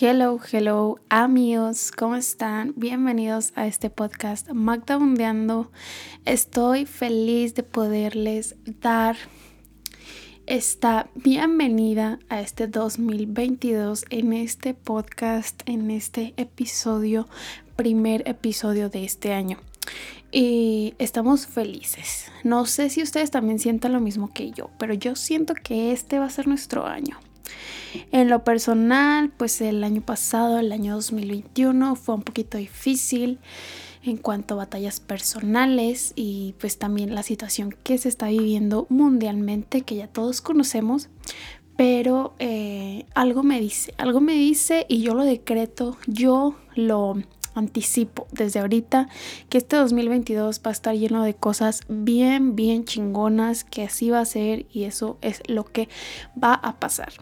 Hello, hello amigos, ¿cómo están? Bienvenidos a este podcast Magda Bundeando. Estoy feliz de poderles dar esta bienvenida a este 2022 en este podcast, en este episodio, primer episodio de este año. Y estamos felices. No sé si ustedes también sientan lo mismo que yo, pero yo siento que este va a ser nuestro año. En lo personal, pues el año pasado, el año 2021, fue un poquito difícil en cuanto a batallas personales y pues también la situación que se está viviendo mundialmente, que ya todos conocemos, pero eh, algo me dice, algo me dice y yo lo decreto, yo lo anticipo desde ahorita que este 2022 va a estar lleno de cosas bien, bien chingonas, que así va a ser y eso es lo que va a pasar.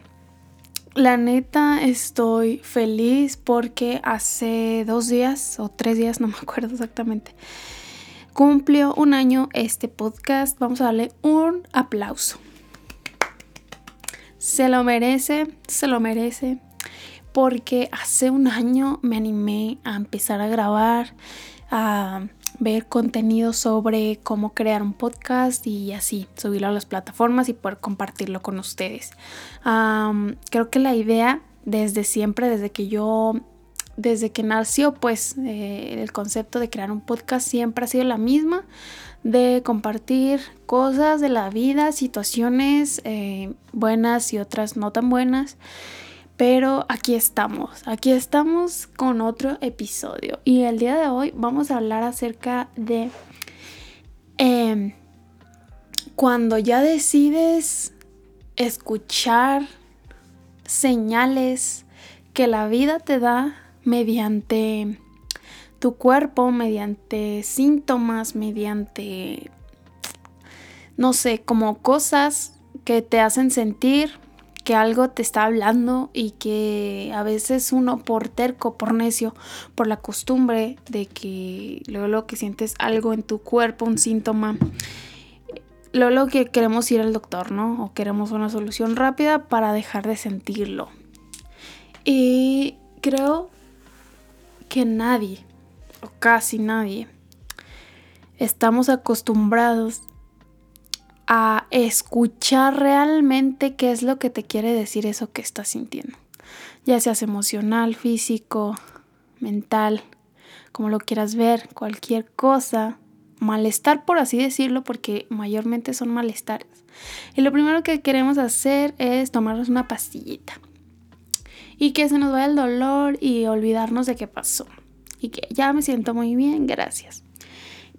La neta estoy feliz porque hace dos días o tres días, no me acuerdo exactamente, cumplió un año este podcast. Vamos a darle un aplauso. Se lo merece, se lo merece, porque hace un año me animé a empezar a grabar, a ver contenido sobre cómo crear un podcast y así subirlo a las plataformas y poder compartirlo con ustedes. creo que la idea desde siempre, desde que yo, desde que nació pues eh, el concepto de crear un podcast siempre ha sido la misma, de compartir cosas de la vida, situaciones eh, buenas y otras no tan buenas. Pero aquí estamos, aquí estamos con otro episodio. Y el día de hoy vamos a hablar acerca de em, cuando ya decides escuchar señales que la vida te da mediante tu cuerpo, mediante síntomas, mediante, no sé, como cosas que te hacen sentir que algo te está hablando y que a veces uno por terco, por necio, por la costumbre de que luego lo que sientes algo en tu cuerpo, un síntoma, luego lo que queremos ir al doctor, ¿no? O queremos una solución rápida para dejar de sentirlo. Y creo que nadie, o casi nadie, estamos acostumbrados a escuchar realmente qué es lo que te quiere decir eso que estás sintiendo. Ya seas emocional, físico, mental, como lo quieras ver, cualquier cosa, malestar por así decirlo, porque mayormente son malestares. Y lo primero que queremos hacer es tomarnos una pastillita. Y que se nos vaya el dolor y olvidarnos de qué pasó. Y que ya me siento muy bien, gracias.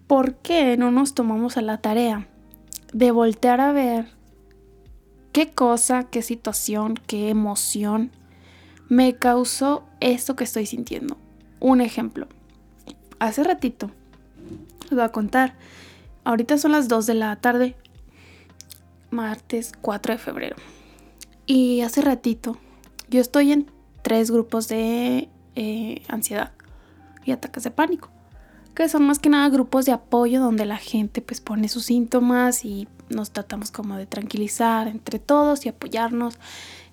¿Por qué no nos tomamos a la tarea de voltear a ver qué cosa, qué situación, qué emoción me causó esto que estoy sintiendo. Un ejemplo. Hace ratito, les voy a contar. Ahorita son las 2 de la tarde, martes 4 de febrero. Y hace ratito, yo estoy en tres grupos de eh, ansiedad y ataques de pánico que son más que nada grupos de apoyo donde la gente pues pone sus síntomas y nos tratamos como de tranquilizar entre todos y apoyarnos,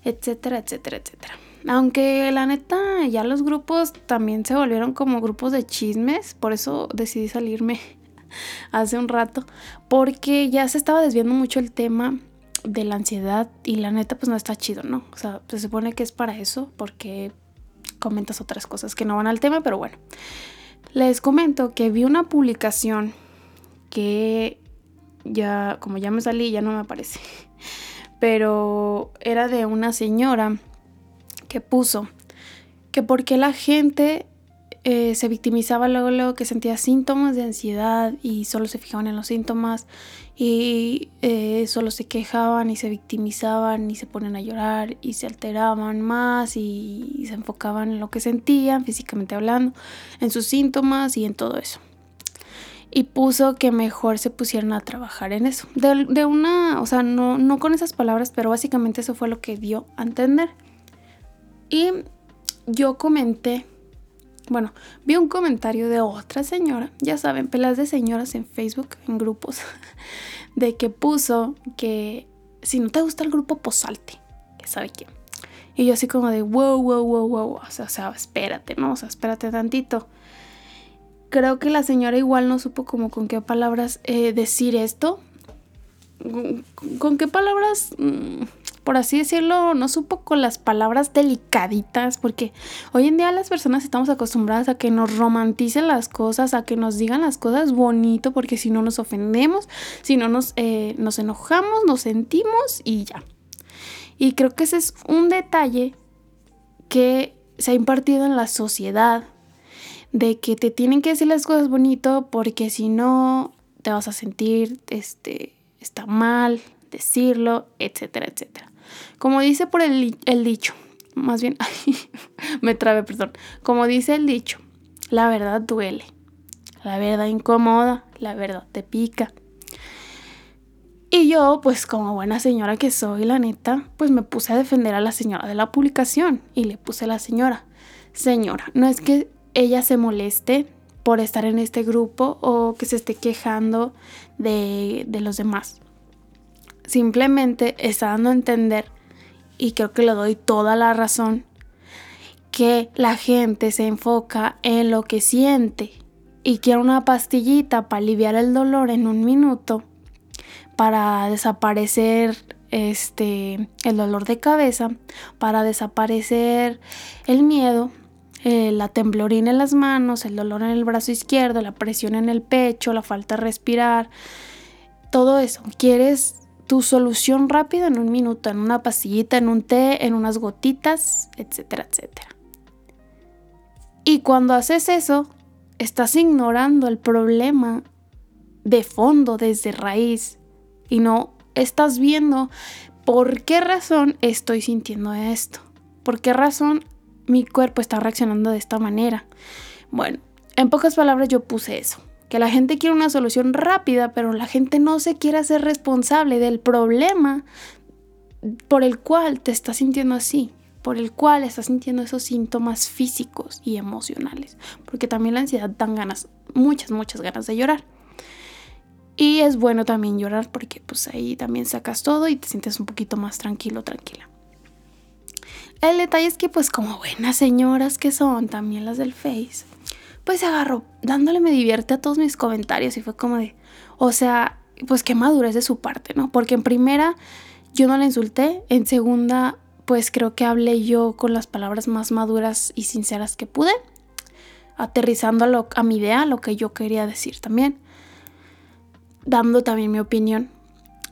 etcétera, etcétera, etcétera. Aunque la neta ya los grupos también se volvieron como grupos de chismes, por eso decidí salirme hace un rato, porque ya se estaba desviando mucho el tema de la ansiedad y la neta pues no está chido, ¿no? O sea, se supone que es para eso, porque comentas otras cosas que no van al tema, pero bueno. Les comento que vi una publicación que ya, como ya me salí, ya no me aparece. Pero era de una señora que puso que porque la gente eh, se victimizaba luego, luego que sentía síntomas de ansiedad y solo se fijaban en los síntomas y eh, solo se quejaban y se victimizaban y se ponen a llorar y se alteraban más y, se enfocaban en lo que sentían físicamente hablando, en sus síntomas y en todo eso. Y puso que mejor se pusieran a trabajar en eso. De, de una, o sea, no, no con esas palabras, pero básicamente eso fue lo que dio a entender. Y yo comenté bueno, vi un comentario de otra señora, ya saben, pelas de señoras en Facebook, en grupos, de que puso que si no te gusta el grupo, pues salte, sabe quién. Y yo así como de, wow, wow, wow, wow, o sea, o sea espérate, ¿no? O sea, espérate tantito. Creo que la señora igual no supo como con qué palabras eh, decir esto. ¿Con qué palabras? Mm, por así decirlo, no supo con las palabras delicaditas, porque hoy en día las personas estamos acostumbradas a que nos romanticen las cosas, a que nos digan las cosas bonito, porque si no nos ofendemos, si no nos, eh, nos enojamos, nos sentimos y ya. Y creo que ese es un detalle que se ha impartido en la sociedad, de que te tienen que decir las cosas bonito, porque si no te vas a sentir, este, está mal decirlo, etcétera, etcétera. Como dice por el, dicho, más bien, me trabe, perdón. Como dice el dicho, la verdad duele, la verdad incomoda, la verdad te pica. Y yo, pues como buena señora que soy, la neta, pues me puse a defender a la señora de la publicación y le puse a la señora, señora, no es que ella se moleste por estar en este grupo o que se esté quejando de, de los demás. Simplemente está dando a entender, y creo que le doy toda la razón, que la gente se enfoca en lo que siente y quiere una pastillita para aliviar el dolor en un minuto, para desaparecer este el dolor de cabeza, para desaparecer el miedo, eh, la temblorina en las manos, el dolor en el brazo izquierdo, la presión en el pecho, la falta de respirar, todo eso. Quieres tu solución rápida en un minuto, en una pastillita, en un té, en unas gotitas, etcétera, etcétera. Y cuando haces eso, estás ignorando el problema de fondo, desde raíz, y no estás viendo por qué razón estoy sintiendo esto, por qué razón mi cuerpo está reaccionando de esta manera. Bueno, en pocas palabras yo puse eso que la gente quiere una solución rápida, pero la gente no se quiere hacer responsable del problema por el cual te estás sintiendo así, por el cual estás sintiendo esos síntomas físicos y emocionales, porque también la ansiedad dan ganas, muchas, muchas ganas de llorar. Y es bueno también llorar porque pues ahí también sacas todo y te sientes un poquito más tranquilo, tranquila. El detalle es que pues como buenas señoras que son también las del Face, pues se agarró dándole me divierte a todos mis comentarios y fue como de, o sea, pues qué madurez de su parte, ¿no? Porque en primera yo no la insulté, en segunda pues creo que hablé yo con las palabras más maduras y sinceras que pude, aterrizando a, lo, a mi idea, lo que yo quería decir también, dando también mi opinión.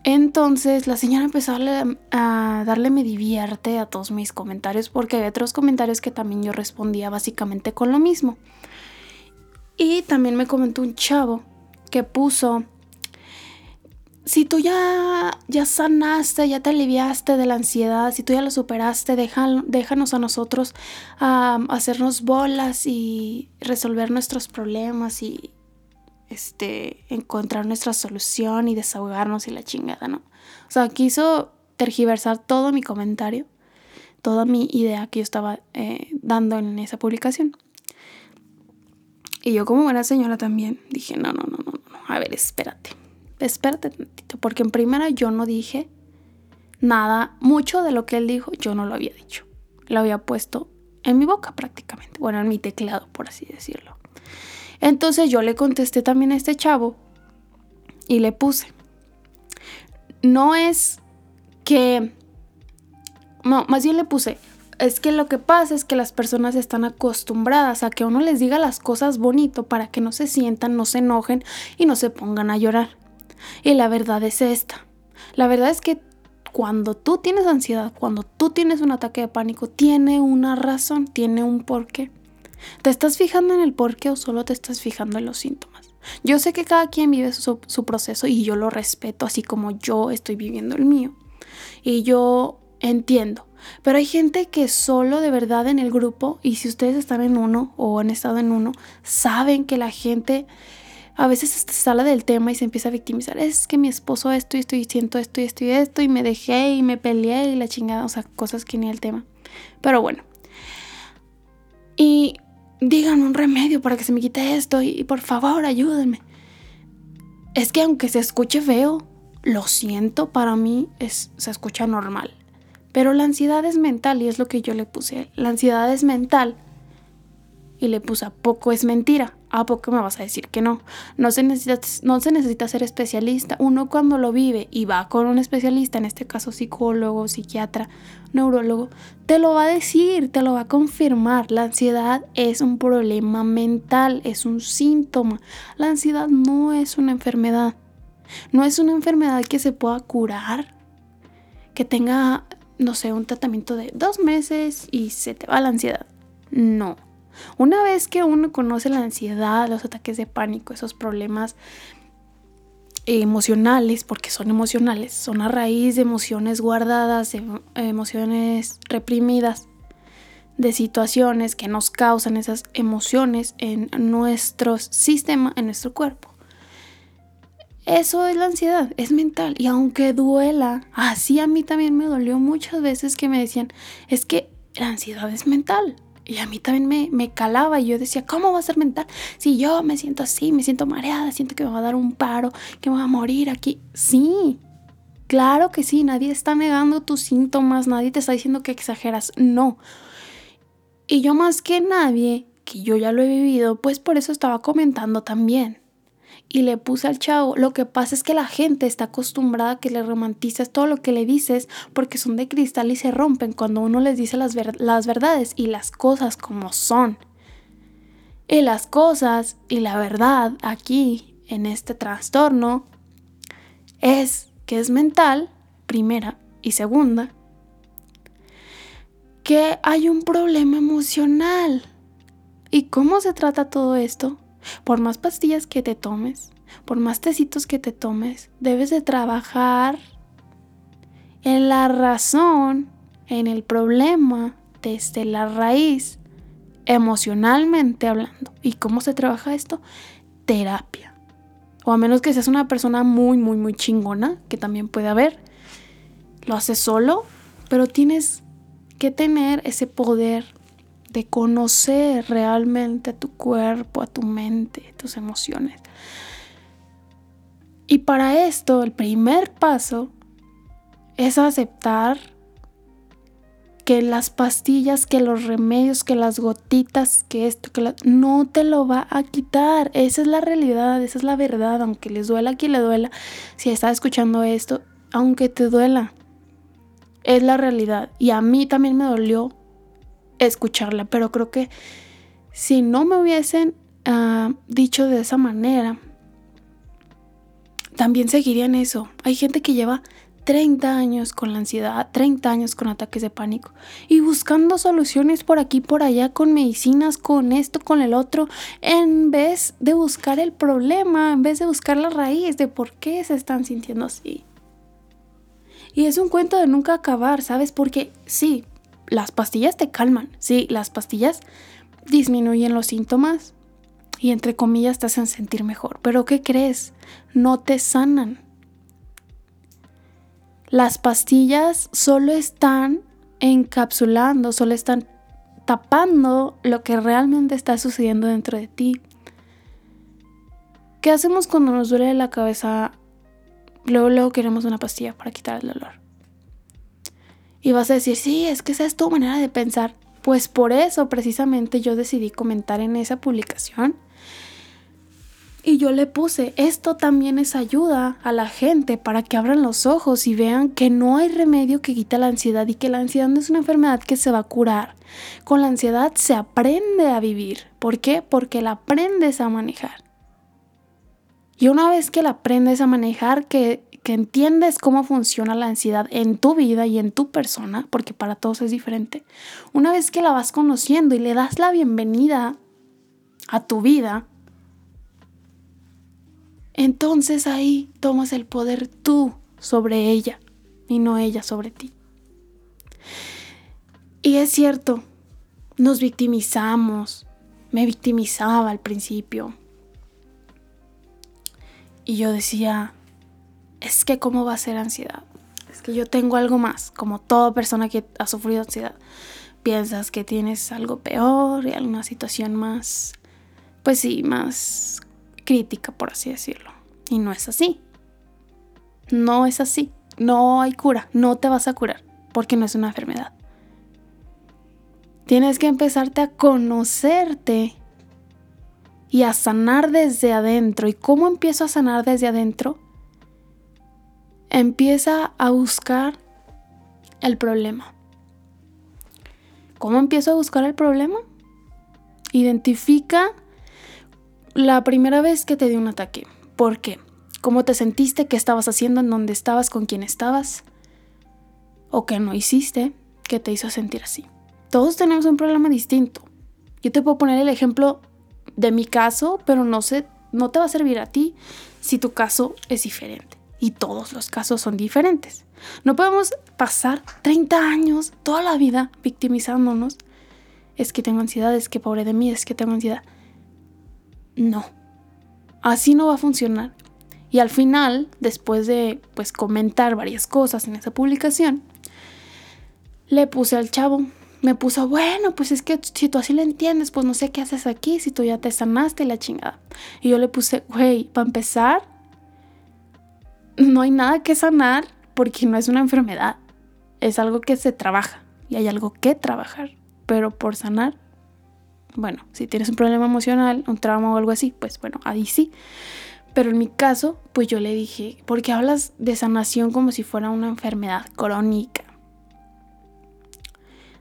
Entonces la señora empezó a darle, me divierte a todos mis comentarios porque hay otros comentarios que también yo respondía básicamente con lo mismo. Y también me comentó un chavo que puso, si tú ya, ya sanaste, ya te aliviaste de la ansiedad, si tú ya lo superaste, déjanos a nosotros hacernos bolas y resolver nuestros problemas y este, encontrar nuestra solución y desahogarnos y la chingada, ¿no? O sea, quiso tergiversar todo mi comentario, toda mi idea que yo estaba eh, dando en esa publicación. Y yo como buena señora también dije, no, no, no, no, no, a ver, espérate, espérate tantito, porque en primera yo no dije nada, mucho de lo que él dijo yo no lo había dicho, lo había puesto en mi boca prácticamente, bueno, en mi teclado, por así decirlo. Entonces yo le contesté también a este chavo y le puse, no es que, no, más bien le puse, es que lo que pasa es que las personas están acostumbradas a que uno les diga las cosas bonito para que no se sientan, no se enojen y no se pongan a llorar. Y la verdad es esta. La verdad es que cuando tú tienes ansiedad, cuando tú tienes un ataque de pánico, tiene una razón, tiene un porqué. ¿Te estás fijando en el porqué o solo te estás fijando en los síntomas? Yo sé que cada quien vive su, proceso y yo lo respeto así como yo estoy viviendo el mío. Y yo entiendo pero hay gente que solo de verdad en el grupo, y si ustedes están en uno o han estado en uno, saben que la gente a veces se sale del tema y se empieza a victimizar. Es que mi esposo esto y estoy diciendo esto y esto y esto y me dejé y me peleé y la chingada, o sea, cosas que ni el tema. Pero bueno. Y digan un remedio para que se me quite esto y, por favor ayúdenme. Es que aunque se escuche feo, lo siento, para mí es, se escucha normal Pero la ansiedad es mental y es lo que yo le puse. La ansiedad es mental. Y le puse a poco es mentira. ¿A poco me vas a decir que no? No se, necesita, no se necesita ser especialista. Uno cuando lo vive y va con un especialista, en este caso psicólogo, psiquiatra, neurólogo, te lo va a decir, te lo va a confirmar. La ansiedad es un problema mental, es un síntoma. La ansiedad no es una enfermedad. No es una enfermedad que se pueda curar, que tenga, no sé, un tratamiento de dos meses y se te va la ansiedad. No. Una vez que uno conoce la ansiedad, los ataques de pánico, esos problemas emocionales, porque son emocionales, son a raíz de emociones guardadas, de emociones reprimidas, de situaciones que nos causan esas emociones en nuestro sistema, en nuestro cuerpo. Eso es la ansiedad, es mental. Y aunque duela, así a mí también me dolió muchas veces que me decían, es que la ansiedad es mental. Y a mí también me, me, calaba y yo decía, ¿cómo va a ser mental? Si yo me siento así, me siento mareada, siento que me va a dar un paro, que me va a morir aquí. Sí, claro que sí, nadie está negando tus síntomas, nadie te está diciendo que exageras, no. Y yo más que nadie, que yo ya lo he vivido, pues por eso estaba comentando también y le puse al chavo. Lo que pasa es que la gente está acostumbrada a que le romantices todo lo que le dices porque son de cristal y se rompen cuando uno les dice las, las verdades y las cosas como son. Y las cosas y la verdad aquí, en este trastorno, es que es mental, primera, y segunda, que hay un problema emocional. ¿Y cómo se trata todo esto? Por más pastillas que te tomes, por más tecitos que te tomes, debes de trabajar en la razón, en el problema, desde la raíz, emocionalmente hablando. ¿Y cómo se trabaja esto? Terapia. O a menos que seas una persona muy, muy, muy chingona, que también puede haber. Lo haces solo, pero tienes que tener ese poder de conocer realmente a tu cuerpo, a tu mente, tus emociones. Y para esto, el primer paso es aceptar que las pastillas, que los remedios, que las gotitas, que esto, que no te lo va a quitar. Esa es la realidad, esa es la verdad, aunque les duela a le duela. Si estás escuchando esto, aunque te duela, es la realidad. Y a mí también me dolió escucharla, pero creo que si no me hubiesen uh, dicho de esa manera, también seguiría en eso. Hay gente que lleva 30 años con la ansiedad, 30 años con ataques de pánico y buscando soluciones por aquí, por allá, con medicinas, con esto, con el otro, en vez de buscar el problema, en vez de buscar la raíz de por qué se están sintiendo así. Y es un cuento de nunca acabar, ¿sabes? Porque sí, las pastillas te calman, sí, las pastillas disminuyen los síntomas y entre comillas te hacen sentir mejor. Pero ¿qué crees? No te sanan. Las pastillas solo están encapsulando, solo están tapando lo que realmente está sucediendo dentro de ti. ¿Qué hacemos cuando nos duele la cabeza? Luego, luego queremos una pastilla para quitar el dolor. Y vas a decir, sí, es que esa es tu manera de pensar. Pues por eso precisamente yo decidí comentar en esa publicación. Y yo le puse, esto también es ayuda a la gente para que abran los ojos y vean que no hay remedio que quite la ansiedad y que la ansiedad no es una enfermedad que se va a curar. Con la ansiedad se aprende a vivir. ¿Por qué? Porque la aprendes a manejar. Y una vez que la aprendes a manejar, que que entiendes cómo funciona la ansiedad en tu vida y en tu persona, porque para todos es diferente, una vez que la vas conociendo y le das la bienvenida a tu vida, entonces ahí tomas el poder tú sobre ella y no ella sobre ti. Y es cierto, nos victimizamos, me victimizaba al principio. Y yo decía, es que cómo va a ser ansiedad. Es que yo tengo algo más, como toda persona que ha sufrido ansiedad. Piensas que tienes algo peor y alguna situación más, pues sí, más crítica, por así decirlo. Y no es así. No es así. No hay cura. No te vas a curar. porque no es una enfermedad. Tienes que empezarte a conocerte y a sanar desde adentro. ¿Y cómo empiezo a sanar desde adentro? Empieza a buscar el problema. ¿Cómo empiezo a buscar el problema? Identifica la primera vez que te dio un ataque. ¿Por qué? ¿Cómo te sentiste? ¿Qué estabas haciendo? ¿En dónde estabas? ¿Con quién estabas? ¿O qué no hiciste? ¿Qué te hizo sentir así? Todos tenemos un problema distinto. Yo te puedo poner el ejemplo de mi caso, pero no sé, no te va a servir a ti si tu caso es diferente. Y todos los casos son diferentes. No podemos pasar 30 años, toda la vida, victimizándonos. Es que tengo ansiedad, es que pobre de mí, es que tengo ansiedad. No. Así no va a funcionar. Y al final, después de pues comentar varias cosas en esa publicación, le puse al chavo, me puso, bueno, pues es que si tú así lo entiendes, pues no sé qué haces aquí, si tú ya te sanaste la chingada. Y yo le puse, güey, para empezar, no hay nada que sanar porque no es una enfermedad, es algo que se trabaja y hay algo que trabajar, pero por sanar, bueno, si tienes un problema emocional, un trauma o algo así, pues bueno, ahí sí. Pero en mi caso, pues yo le dije, ¿por qué hablas de sanación como si fuera una enfermedad crónica?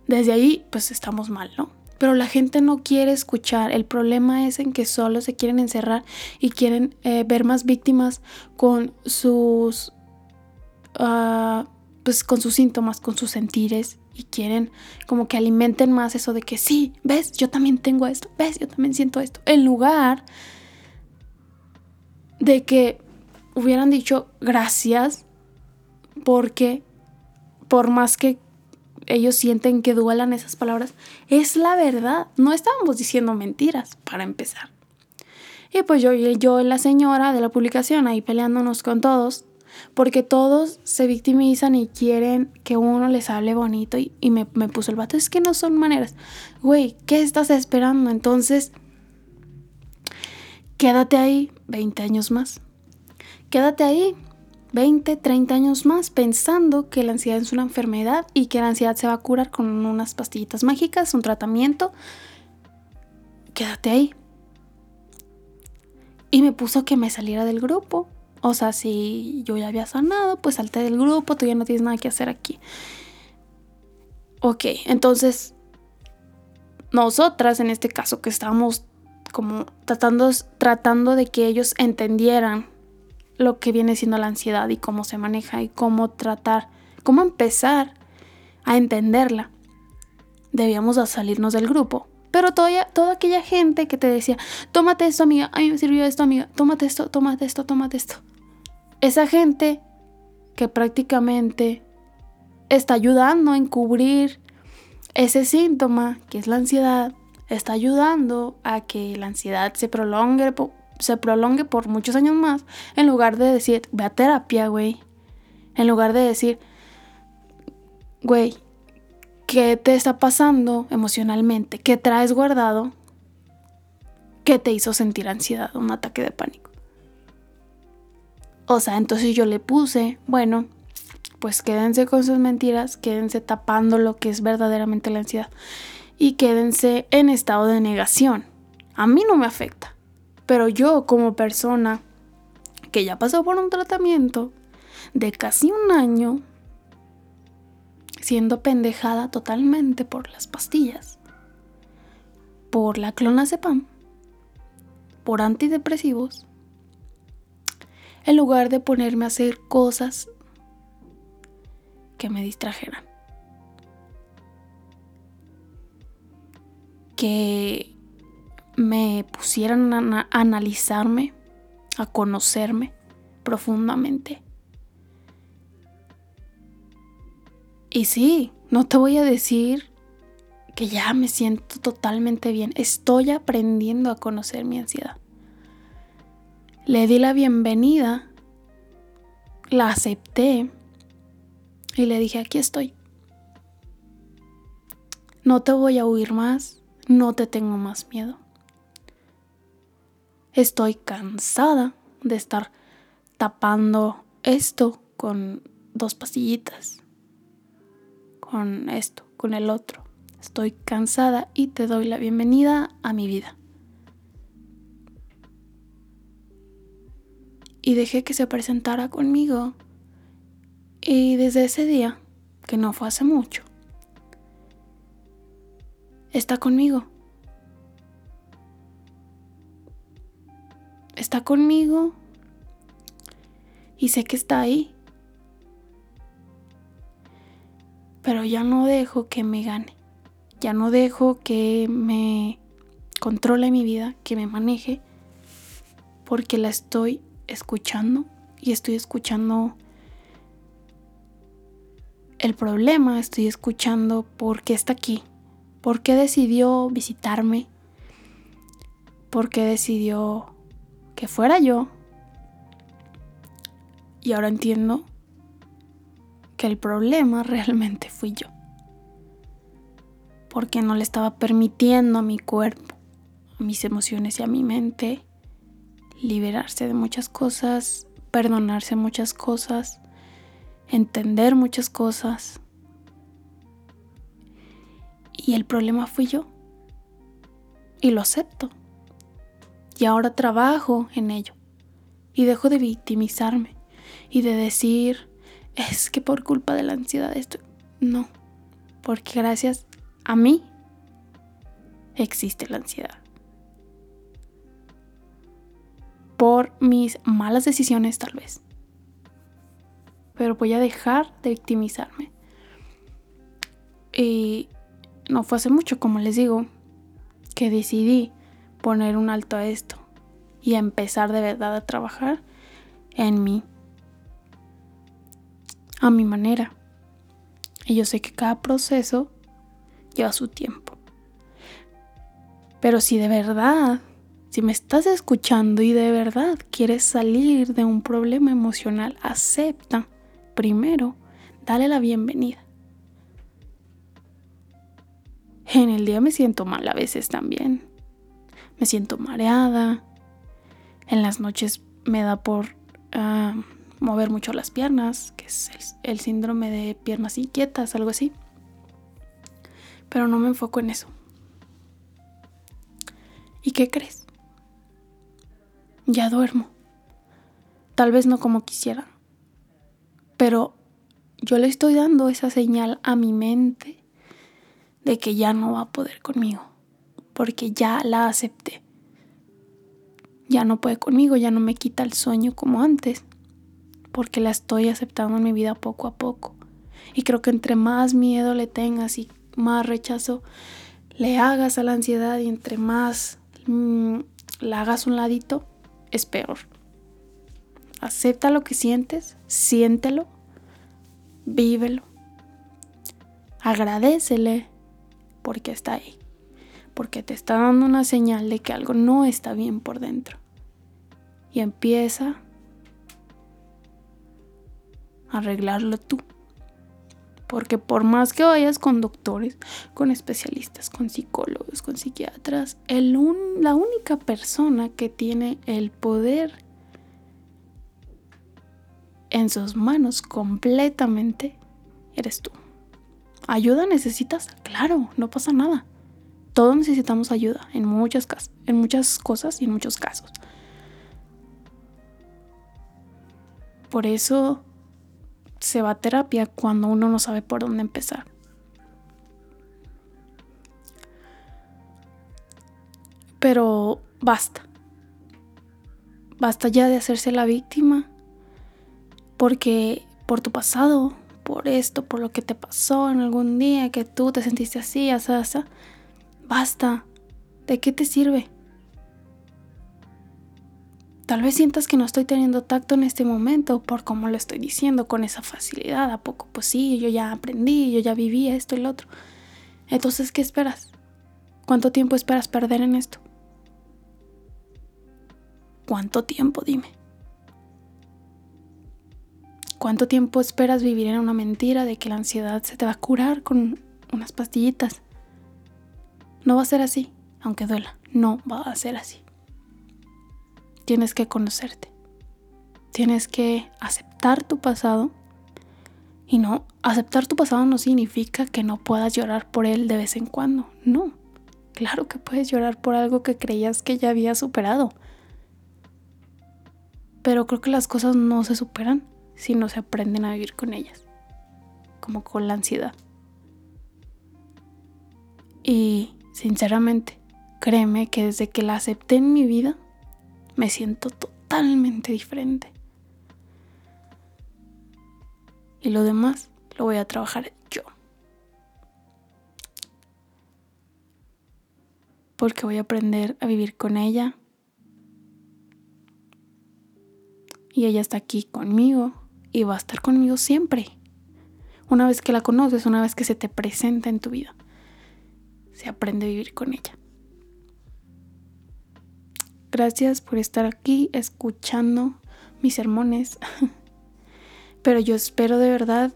Desde ahí, pues estamos mal, ¿no? Pero la gente no quiere escuchar. El problema es en que solo se quieren encerrar y quieren eh, ver más víctimas con sus Ah, pues con sus síntomas, con sus sentires y quieren como que alimenten más eso de que sí, ves, yo también tengo esto, ves, yo también siento esto, en lugar de que hubieran dicho gracias porque por más que ellos sienten que duelan esas palabras, es la verdad, no estábamos diciendo mentiras para empezar. Y pues yo yo la señora de la publicación ahí peleándonos con todos, porque todos se victimizan y quieren que uno les hable bonito y, me, me, puso el vato. Es que no son maneras. Güey, ¿qué estás esperando? Entonces, quédate ahí 20 años más. Quédate ahí 20, 30 años más pensando que la ansiedad es una enfermedad y que la ansiedad se va a curar con unas pastillitas mágicas, un tratamiento. Quédate ahí. Y me puso que me saliera del grupo. O sea, si yo ya había sanado, pues salte del grupo, tú ya no tienes nada que hacer aquí. Ok, entonces nosotras en este caso que estábamos como tratando, tratando de que ellos entendieran lo que viene siendo la ansiedad y cómo se maneja y cómo tratar, cómo empezar a entenderla. Debíamos salirnos del grupo. Pero toda, toda aquella gente que te decía, tómate esto, amiga, a mí me sirvió esto, amiga, tómate esto, tómate esto, tómate esto. Esa gente que prácticamente está ayudando a encubrir ese síntoma, que es la ansiedad, está ayudando a que la ansiedad se prolongue, se prolongue por muchos años más, en lugar de decir, ve a terapia, güey. En lugar de decir, güey, ¿qué te está pasando emocionalmente? ¿Qué traes guardado? ¿Qué te hizo sentir ansiedad, un ataque de pánico? O sea, entonces yo le puse, bueno, pues quédense con sus mentiras, quédense tapando lo que es verdaderamente la ansiedad y quédense en estado de negación. A mí no me afecta, pero yo como persona que ya pasó por un tratamiento de casi un año, siendo pendejada totalmente por las pastillas, por la clonazepam, por antidepresivos, en lugar de ponerme a hacer cosas que me distrajeran. Que me pusieran a analizarme, a conocerme profundamente. Y sí, no te voy a decir que ya me siento totalmente bien. Estoy aprendiendo a conocer mi ansiedad. Le di la bienvenida, la acepté y le dije, aquí estoy. No te voy a huir más, no te tengo más miedo. Estoy cansada de estar tapando esto con dos pastillitas. con esto, con el otro. Estoy cansada y te doy la bienvenida a mi vida. Y dejé que se presentara conmigo. Y desde ese día, que no fue hace mucho, está conmigo. Está conmigo y sé que está ahí. Pero ya no dejo que me gane. Ya no dejo que me controle mi vida, que me maneje, porque la estoy escuchando y estoy escuchando el problema, estoy escuchando por qué está aquí, por qué decidió visitarme, por qué decidió que fuera yo. Y ahora entiendo que el problema realmente fui yo. Porque no le estaba permitiendo a mi cuerpo, a mis emociones y a mi mente liberarse de muchas cosas, perdonarse muchas cosas, entender muchas cosas. Y el problema fui yo. Y lo acepto. Y ahora trabajo en ello. Y dejo de victimizarme y de decir, es que por culpa de la ansiedad esto... No, porque gracias a mí existe la ansiedad. Por mis malas decisiones tal vez. Pero voy a dejar de victimizarme. Y no fue hace mucho, como les digo, que decidí poner un alto a esto y empezar de verdad a trabajar en mí, a mi manera. Y yo sé que cada proceso lleva su tiempo. Pero si de verdad, si me estás escuchando y de verdad quieres salir de un problema emocional, acepta primero, dale la bienvenida. En el día me siento mal a veces también me siento mareada. En las noches me da por ah, mover mucho las piernas, que es el, síndrome de piernas inquietas, algo así. Pero no me enfoco en eso. ¿Y qué crees? Ya duermo. Tal vez no como quisiera. Pero yo le estoy dando esa señal a mi mente de que ya no va a poder conmigo porque ya la acepté. Ya no puede conmigo, ya no me quita el sueño como antes, porque la estoy aceptando en mi vida poco a poco. Y creo que entre más miedo le tengas y más rechazo le hagas a la ansiedad y entre más mm, la hagas un ladito, es peor. Acepta lo que sientes, siéntelo, vívelo, agradecele porque está ahí porque te está dando una señal de que algo no está bien por dentro. Y empieza a arreglarlo tú. Porque por más que vayas con doctores, con especialistas, con psicólogos, con psiquiatras, la única persona que tiene el poder en sus manos completamente eres tú. ¿Ayuda necesitas? Claro, no pasa nada. Todos necesitamos ayuda en muchas, en muchas cosas y en muchos casos. Por eso se va a terapia cuando uno no sabe por dónde empezar. Pero basta. Basta ya de hacerse la víctima. Porque por tu pasado, por esto, por lo que te pasó en algún día, que tú te sentiste así, así, así Basta. ¿De qué te sirve? Tal vez sientas que no estoy teniendo tacto en este momento por cómo lo estoy diciendo con esa facilidad. ¿A poco? Pues sí, yo ya aprendí, yo ya viví esto y lo otro. Entonces, ¿qué esperas? ¿Cuánto tiempo esperas perder en esto? ¿Cuánto tiempo? Dime. ¿Cuánto tiempo esperas vivir en una mentira de que la ansiedad se te va a curar con unas pastillitas? No va a ser así, aunque duela, no va a ser así. Tienes que conocerte. Tienes que aceptar tu pasado Y no, aceptar tu pasado no significa que no puedas llorar por él de vez en cuando. No. Claro que puedes llorar por algo que creías que ya había superado. Pero creo que las cosas no se superan si no se aprenden a vivir con ellas. Como con la ansiedad. Y sinceramente, créeme que desde que la acepté en mi vida, me siento totalmente diferente. Y lo demás lo voy a trabajar yo. Porque voy a aprender a vivir con ella. Y ella está aquí conmigo y va a estar conmigo siempre. Una vez que la conoces, una vez que se te presenta en tu vida, se aprende a vivir con ella. Gracias por estar aquí escuchando mis sermones. Pero yo espero de verdad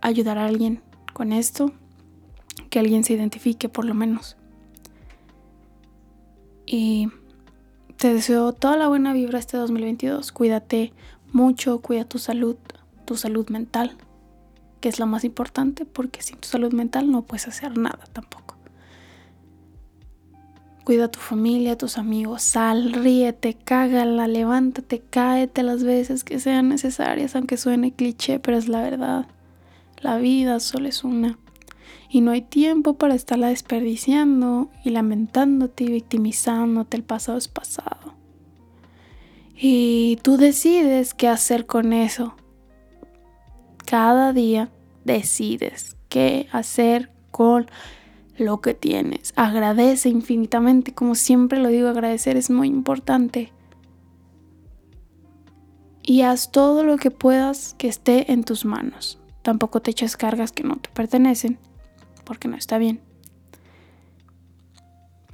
ayudar a alguien con esto, que alguien se identifique por lo menos. Y te deseo toda la buena vibra este 2022. Cuídate mucho, cuida tu salud, tu salud mental, que es lo más importante, porque sin tu salud mental no puedes hacer nada tampoco. Cuida a tu familia, a tus amigos, sal, ríete, cágala, levántate, cáete las veces que sean necesarias, aunque suene cliché, pero es la verdad. La vida solo es una. Y no hay tiempo para estarla desperdiciando y lamentándote y victimizándote. El pasado es pasado. Y tú decides qué hacer con eso. Cada día decides qué hacer con lo que tienes. Agradece infinitamente, como siempre lo digo, agradecer es muy importante. Y haz todo lo que puedas que esté en tus manos. Tampoco te eches cargas que no te pertenecen, porque no está bien.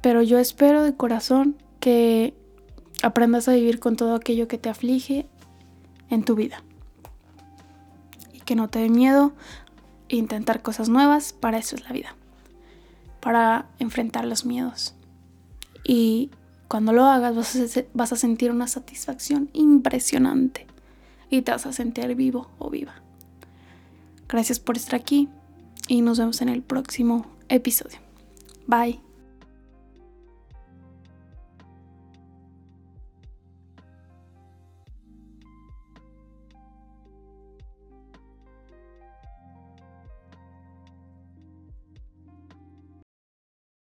Pero yo espero de corazón que aprendas a vivir con todo aquello que te aflige en tu vida. Y que no te dé miedo intentar cosas nuevas, para eso es la vida para enfrentar los miedos. Y cuando lo hagas vas a, sentir una satisfacción impresionante y te vas a sentir vivo o viva. Gracias por estar aquí y nos vemos en el próximo episodio. Bye.